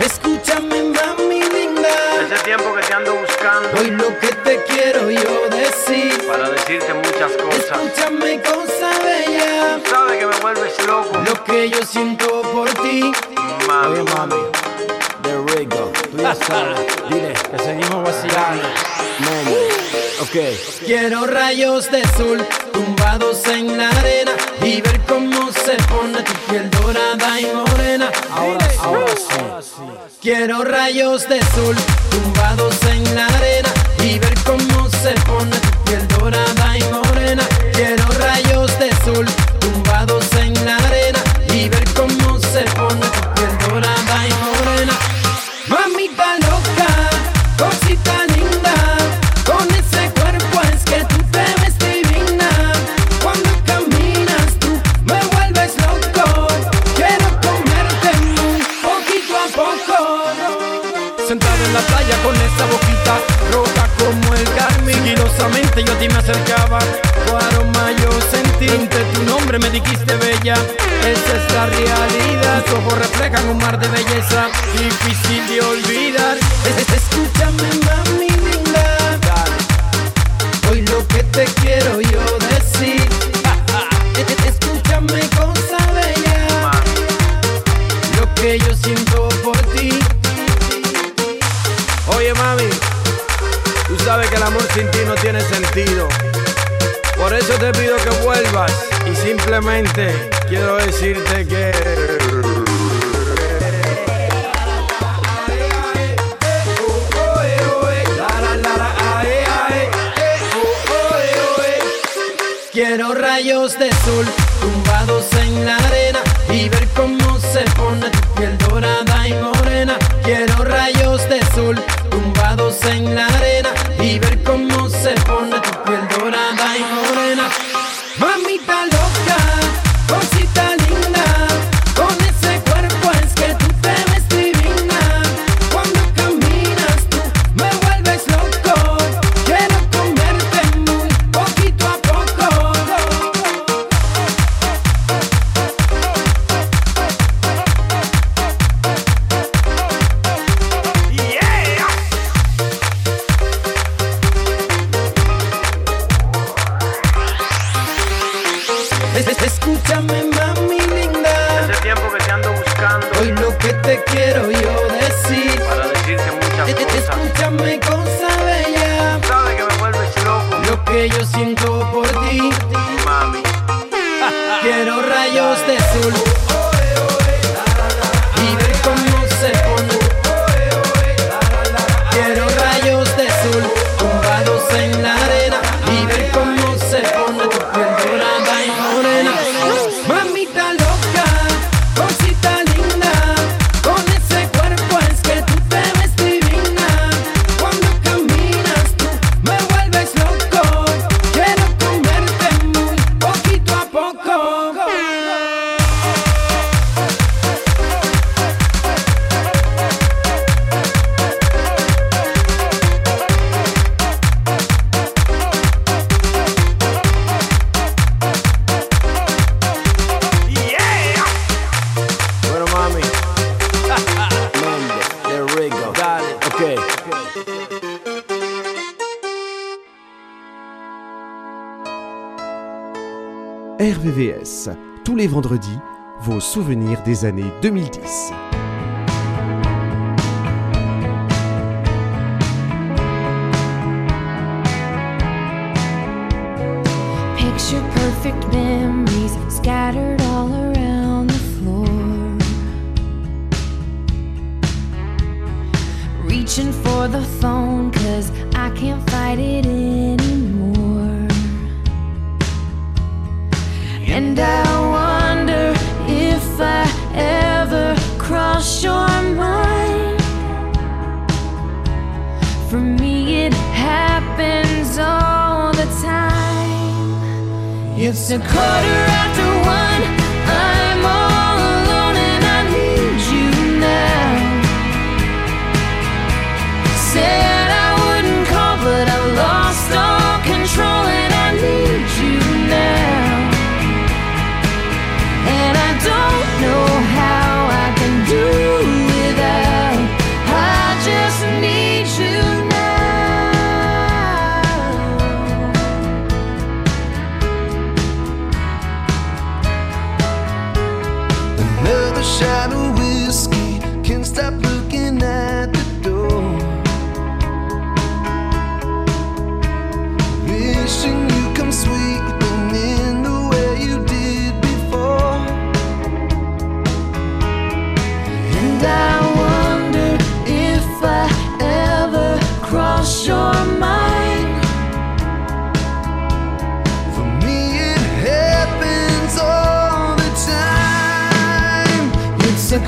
Escúchame, mami linda. Ese tiempo que te ando buscando. Hoy lo que te quiero yo decir. Para decirte muchas cosas. Escúchame, cosa bella. Sabes que me vuelves loco. Lo que yo siento por ti. Mami. Oye, mami, de tú ya sabes. Dile que seguimos vacilando. Mami, Quiero rayos de sol tumbados en la arena y ver cómo se pone tu piel dorada y morena. Ahora, ahora sí. Quiero rayos de sol tumbados en la arena y ver cómo se pone tu piel dorada y morena. Acercaba. Tu aroma yo sentí Entre tu nombre me dijiste bella. Esa es la realidad. Tus ojos reflejan un mar de belleza. Difícil de olvidar. Es- es- Escúchame mami Eso te pido que vuelvas y simplemente quiero decirte que... Quiero rayos de sol tumbados en la arena y ver cómo se pone tu piel dorada y morena. Quiero rayos de sol tumbados en la arena Tous les vendredis, vos souvenirs des années 2010.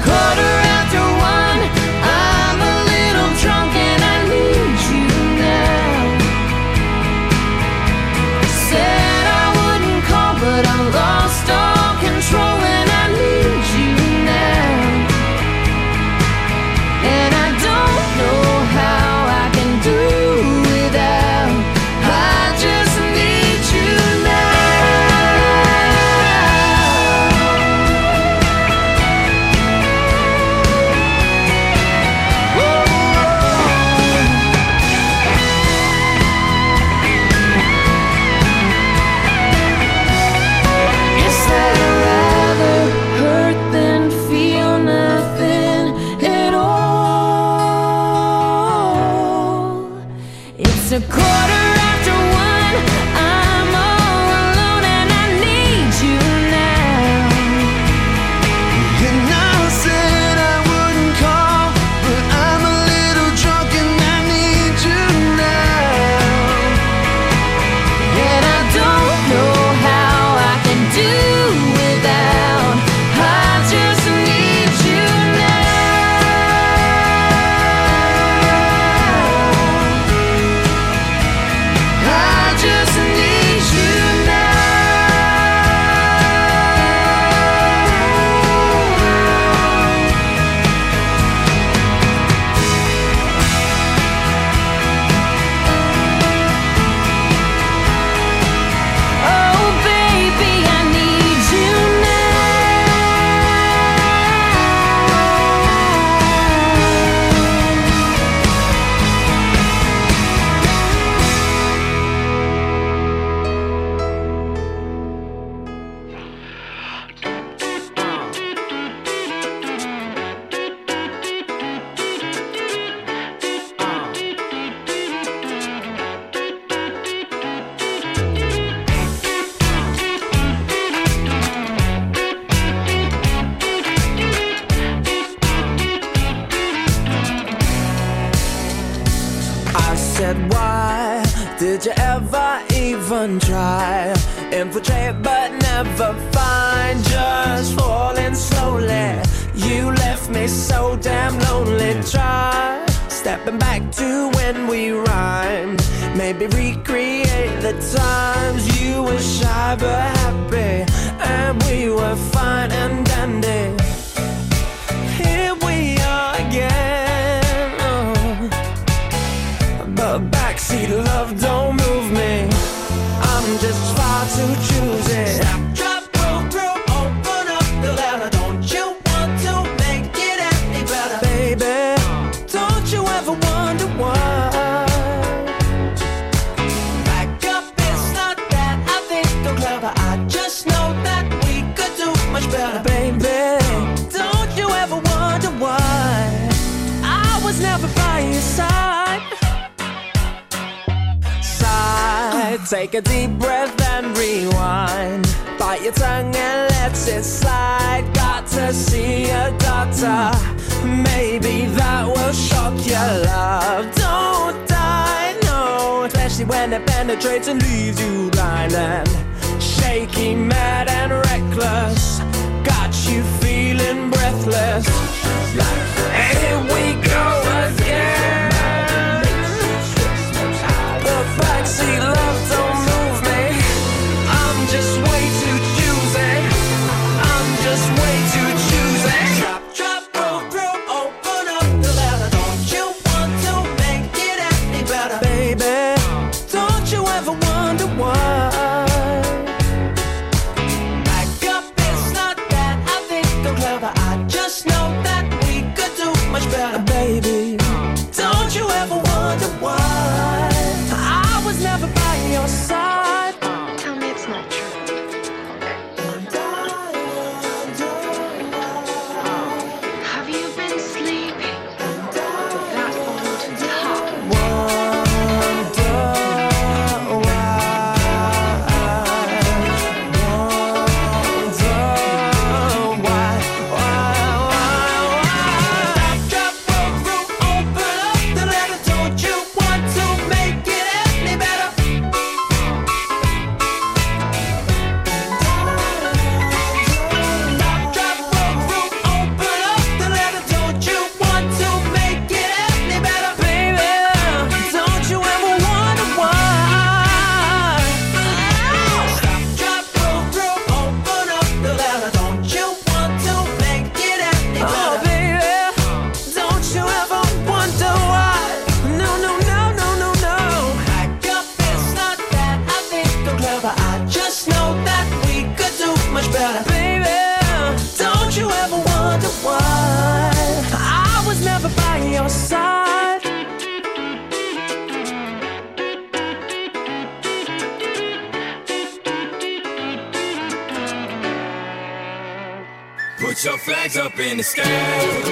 quarter Take a deep breath and rewind. Bite your tongue and let it slide. Got to see a doctor. Maybe that will shock your love. Don't die, no. Especially when it penetrates and leaves you blind and shaky, mad and reckless. Got you feeling breathless. Like, hey, in the sky.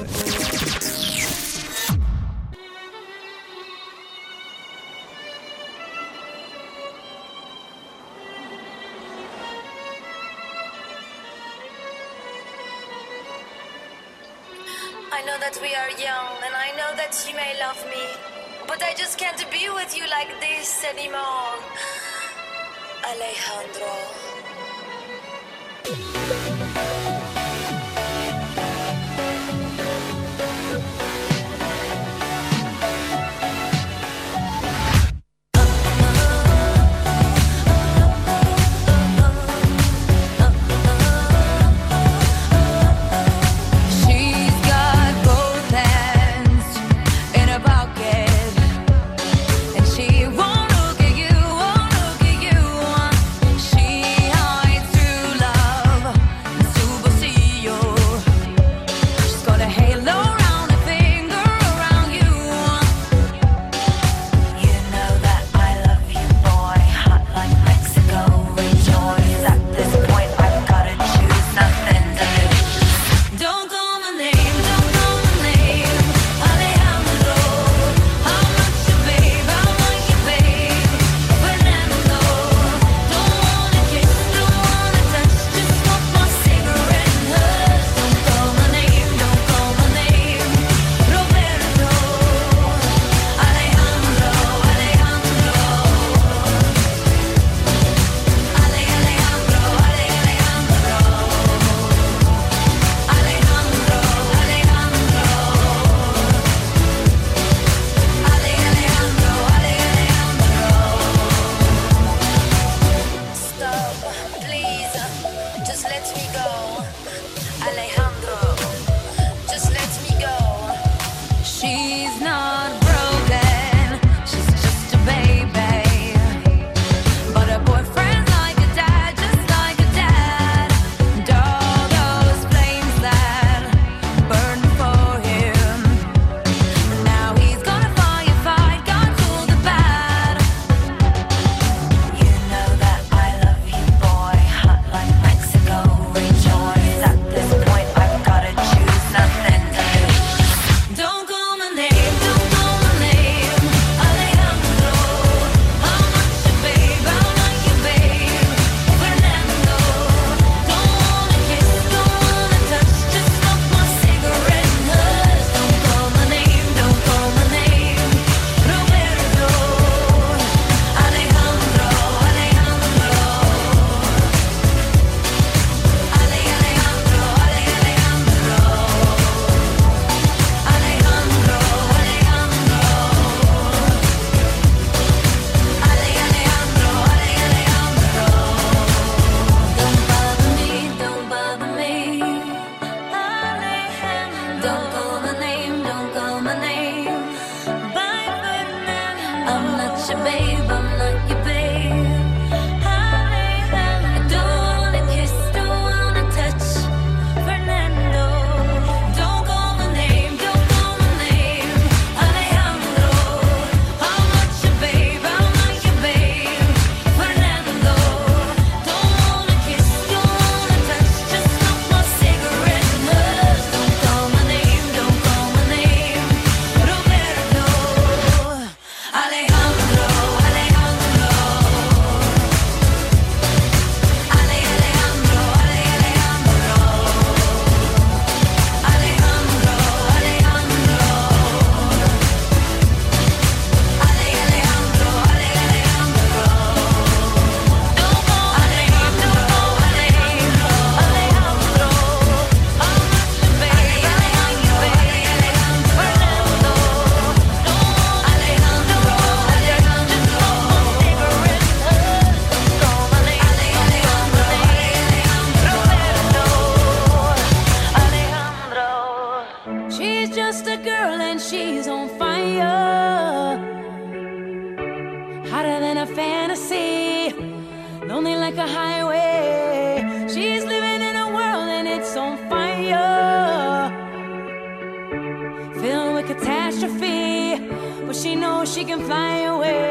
she can fly away.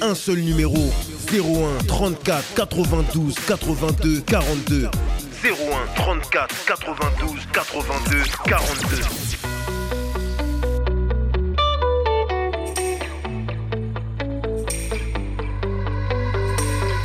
Un seul numéro 01 34 92 82 42. 01 34 92 82 42.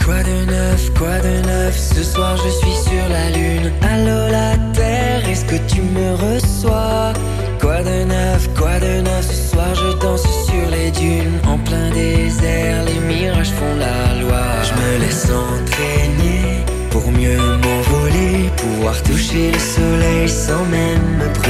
Quoi de neuf, quoi de neuf, ce soir je suis sur la lune. Allô la terre, est-ce que tu me reçois Quoi de neuf, quoi de neuf, je danse sur les dunes en plein désert, les mirages font la loi. Je me laisse entraîner pour mieux m'envoler, pouvoir toucher le soleil sans même me brûler.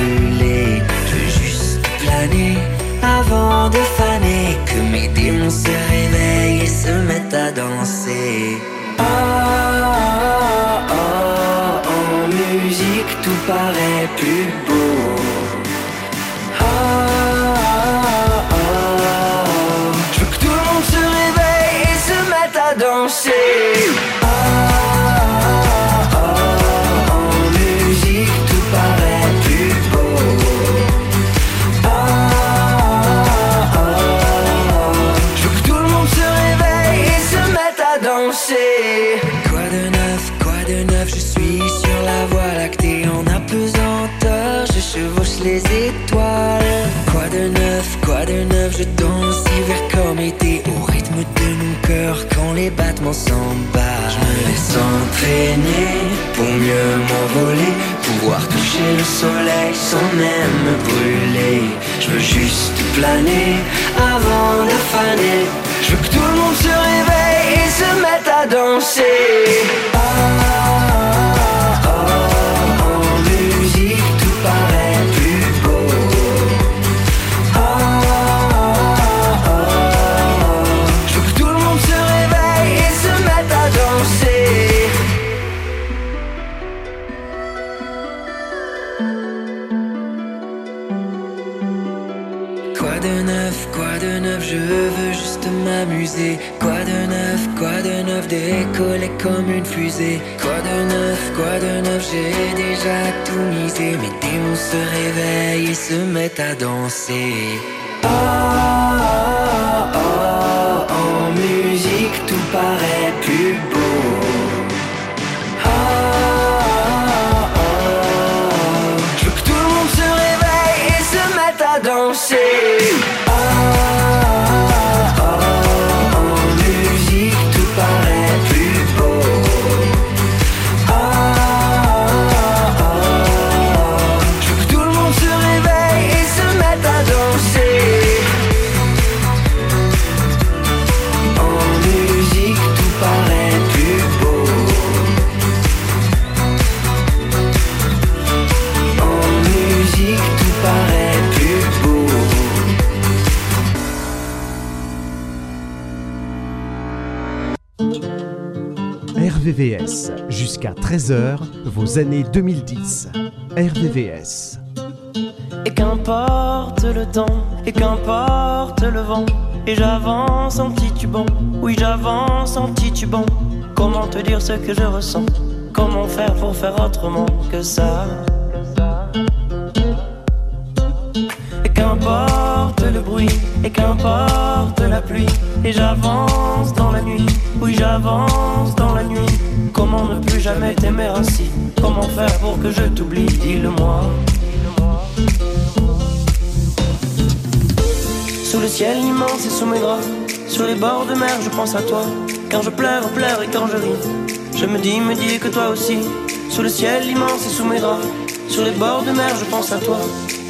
soleil sans même me brûler. Je veux juste planer avant de faner. Je veux que tout le monde se réveille. comme une fusée. Quoi de neuf, quoi de neuf, j'ai déjà tout misé. Mes démons se réveillent et se mettent à danser. Oh, oh, oh, en musique, tout paraît plus. Jusqu'à 13h, vos années 2010. RVVS. Et qu'importe le temps, et qu'importe le vent, et j'avance en titubant, oui j'avance en titubant. Comment te dire ce que je ressens? Comment faire pour faire autrement que ça? Et qu'importe et qu'importe la pluie, et j'avance dans la nuit, oui j'avance dans la nuit. Comment ne plus jamais t'aimer ainsi? Comment faire pour que je t'oublie? Dis-le-moi. Sous le ciel immense et sous mes draps, sur les bords de mer, je pense à toi. Quand je pleure, pleure et quand je ris, je me dis, me dis que toi aussi. Sous le ciel immense et sous mes draps, sur les bords de mer, je pense à toi.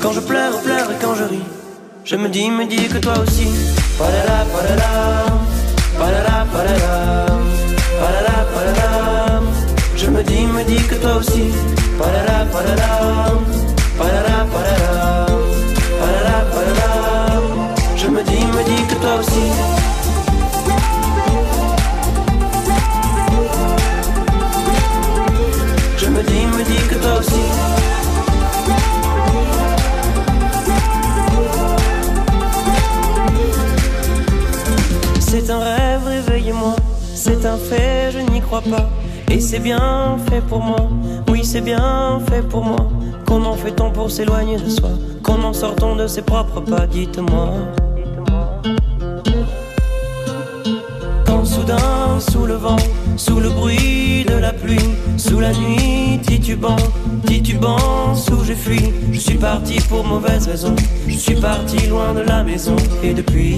Quand je pleure, pleure et quand je ris, je me dis, me dis que toi aussi. Padada, padada, padada, padada, padada, padada. Je me dis, me dis que toi aussi. Padada, padada, padada, padada, Et c'est bien fait pour moi. Oui, c'est bien fait pour moi. Comment fait-on pour s'éloigner de soi Comment sort-on de ses propres pas Dites-moi. Quand soudain, sous le vent, sous le bruit de la pluie, sous la nuit titubant, titubant, sous je fuis, je suis parti pour mauvaise raison, je suis parti loin de la maison, et depuis.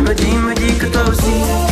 Je me dis, me dis que toi aussi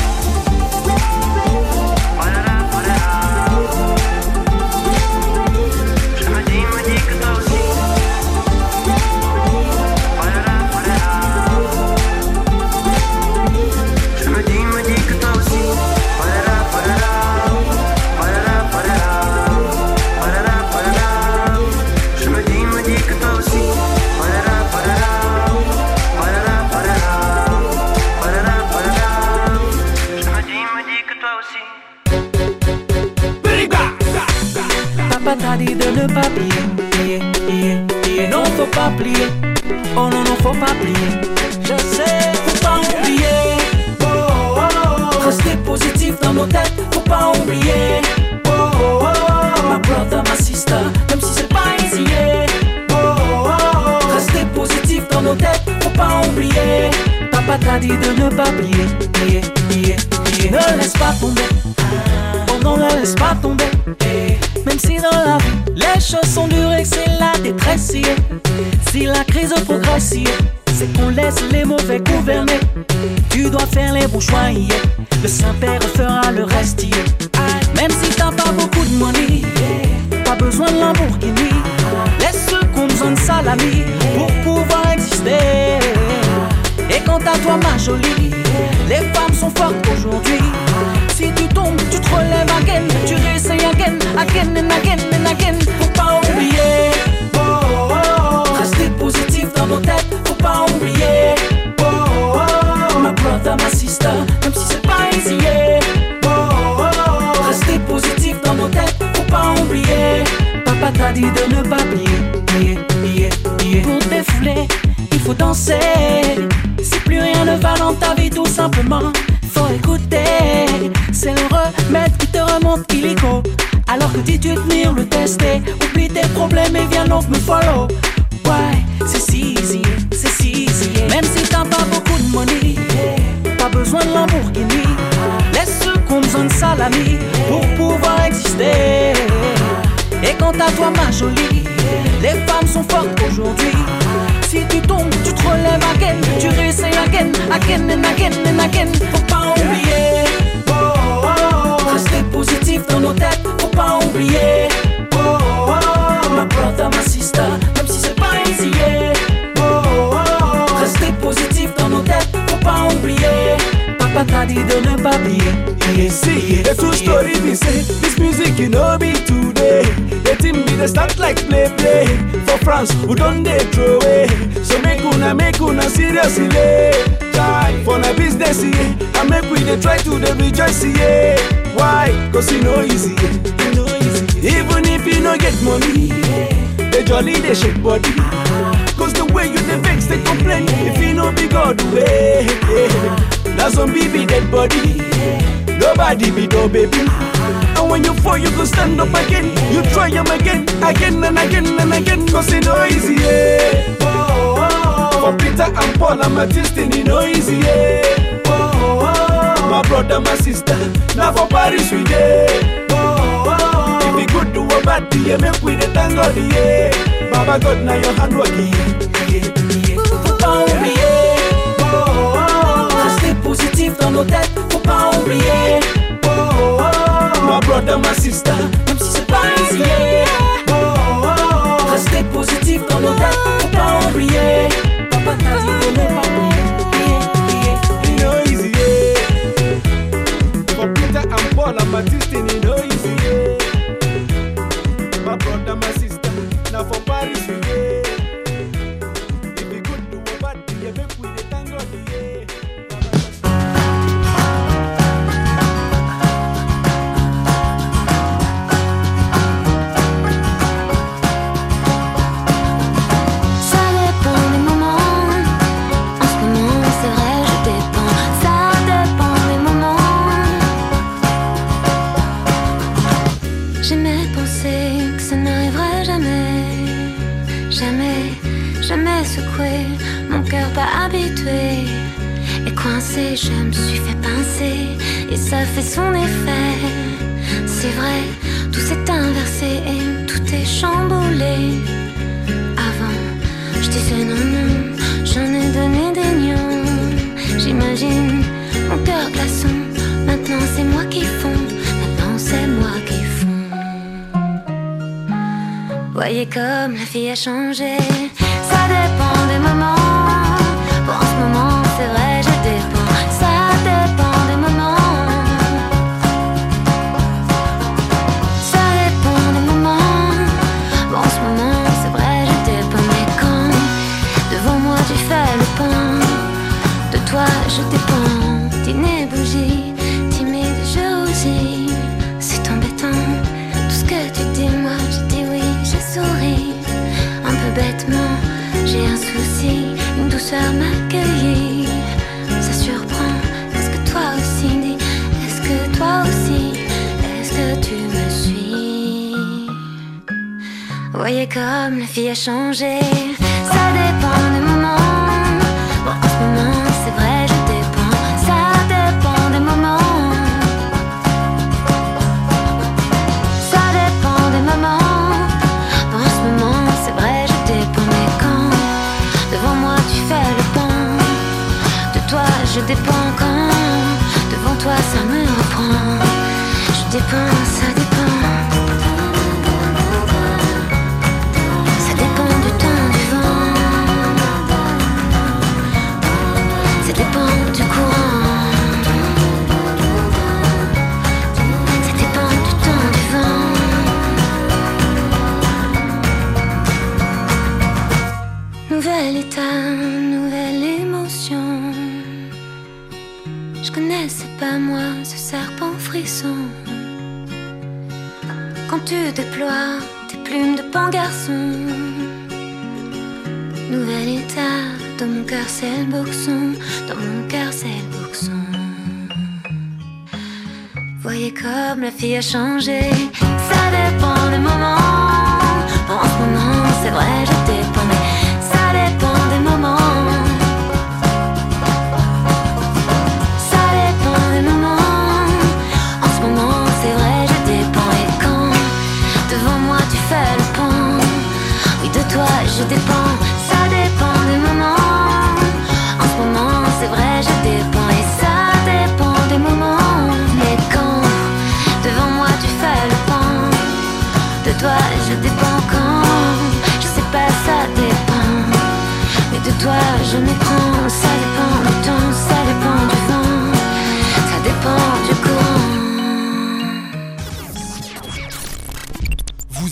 Ne va dans ta vie, tout simplement, faut écouter. C'est le remède qui te remonte illico. Alors que dis-tu tenir le tester, oublie tes problèmes et viens donc me follow. Ouais, c'est si easy, c'est si easy. Même si t'as pas beaucoup de money, pas besoin de Lamborghini. Laisse ceux qui ont besoin de salami pour pouvoir exister. Et quant à toi, ma jolie, les femmes sont fortes aujourd'hui. Si tu tombes, tu te relèves again, tu réessayes again, again and again and again. Faut pas oublier. Oh, oh, oh. Rester positif dans nos têtes, faut pas oublier. Oh, oh, oh. Ma brother, ma sister, même si c'est pas easy. yeah. Oh, oh, oh. Rester positif dans nos têtes, faut pas oublier. Papa t'a dit de ne pas oublier. See, the true story say this music you know be today. The thing start like play play. For France, don't they throw away? So make una make una seriously. Try for the business yeah. and make we dey try to dey rejoice yeah. Why? Cause you know easy. You know easy. Even if you no get money, the jolly they shake body. Ah. Cause the way you dey vex they complain if you no be God way. Now some baby dead body. Nobody be no baby. And when you fall, you go stand up again. You try them again, again and again and again. Cause it no easy, yeah. Oh, oh, oh. For Peter and Paul and Matthew, it no easy, yeah. Oh, oh, oh. My brother, my sister, now for Paris we oh. If we good do a bad yeah, make we dey thank God, yeah. Baba God, now your hand working, yeah. Faut pas oublier. Oh. Rester positif dans nos têtes, Oh, oh, oh. My brother, my sister, j'ai un souci, une douceur m'accueillir. Ça surprend, est-ce que toi aussi est-ce que toi aussi, est-ce que tu me suis? Voyez comme la fille a changé. Ça dépend des music on fille a changé.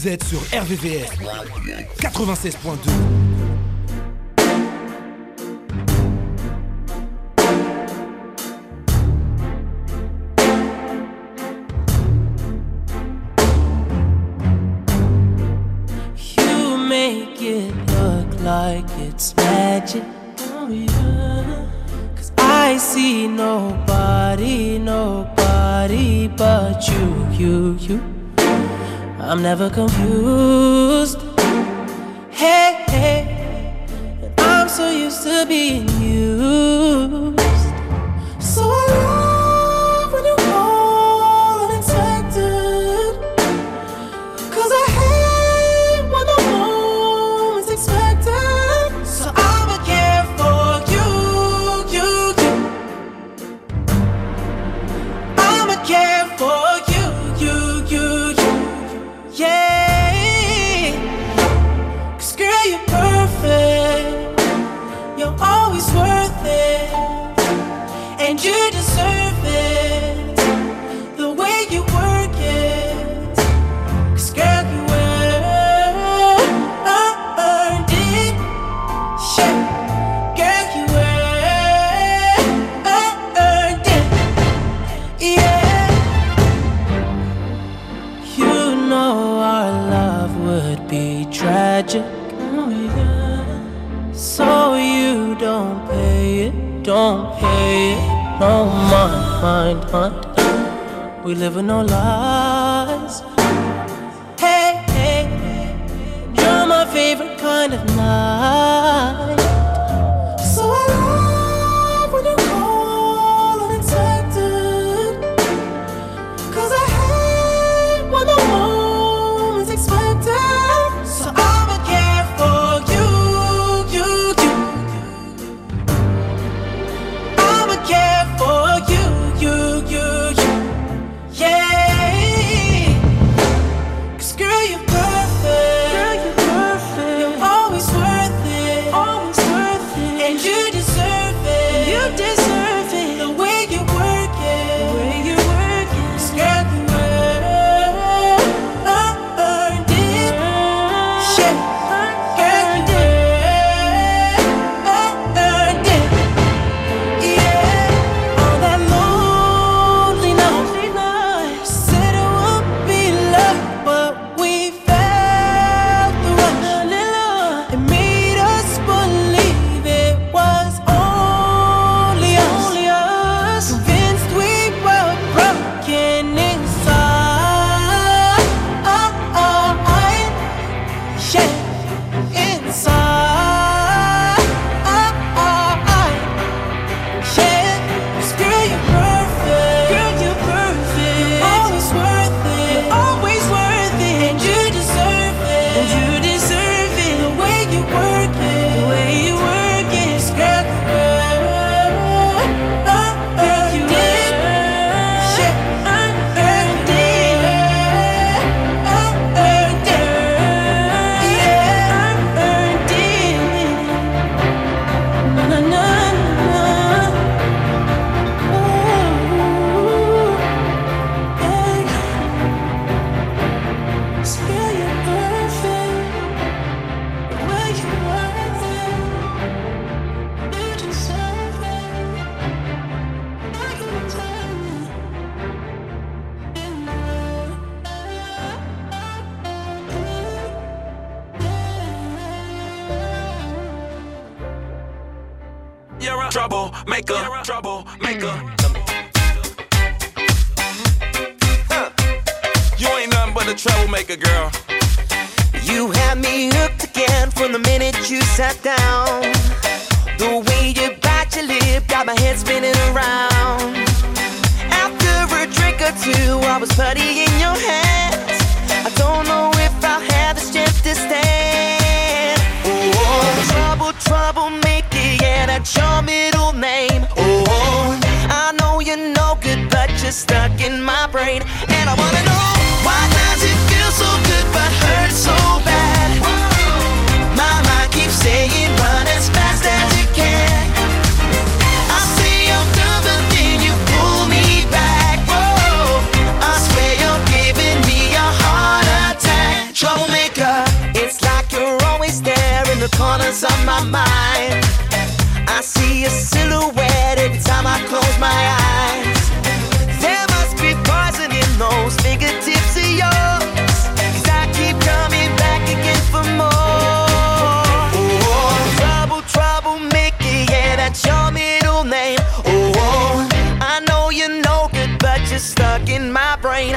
Sur RVVS 96.2. I'm never confused. We live in no life. What's on my mind. I see a silhouette every time I close my eyes. There must be poison in those fingertips of yours. 'Cause I keep coming back again for more. Oh, trouble, trouble, Mickey, yeah, that's your middle name. Oh, I know you're no good, but you're stuck in my brain.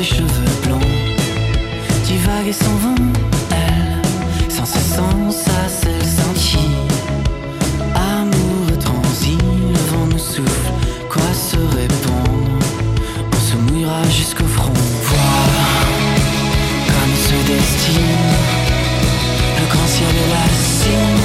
tes cheveux blonds. Divague et s'en vont Elle, sans ses sens à celle scintille Amour transi Le vent nous souffle. Quoi se répondre On se mouillera jusqu'au front. Voir comme se destine le grand ciel et la cime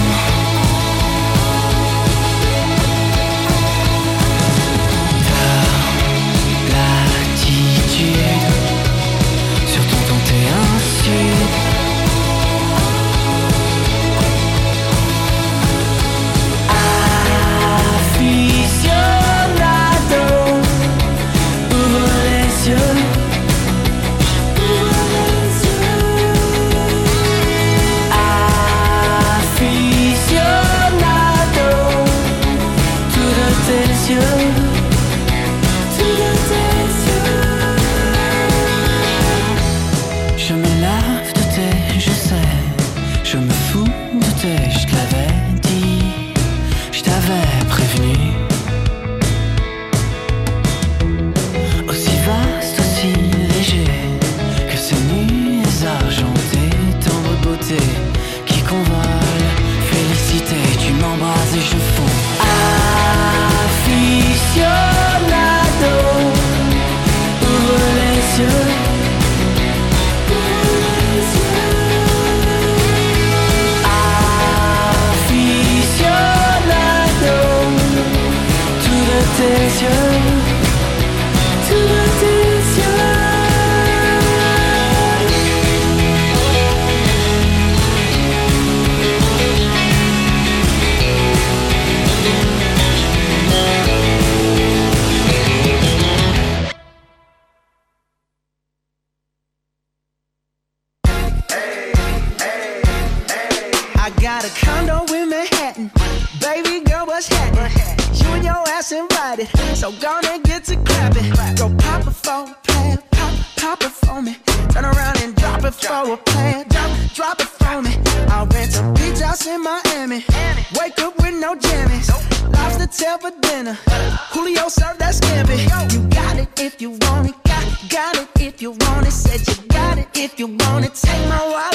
for a plan. Pop, pop it for me. Turn around and drop it for a plan. Drop, drop it for me. I went to beach house in Miami. Wake up with no jammies. Lobster tail for dinner. Julio served that scampi. You got it if you want it. Got, got it if you want it. Said you got it if you want it. Take my wallet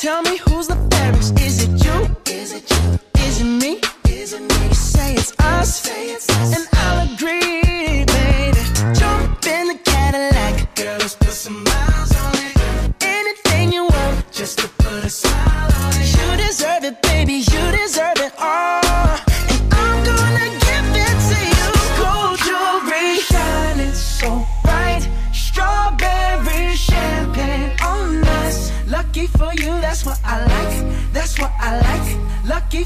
Tell me who's the fairest? Is it you? Is it you? Is it me? Is it me? You say it's us. Say it's us. And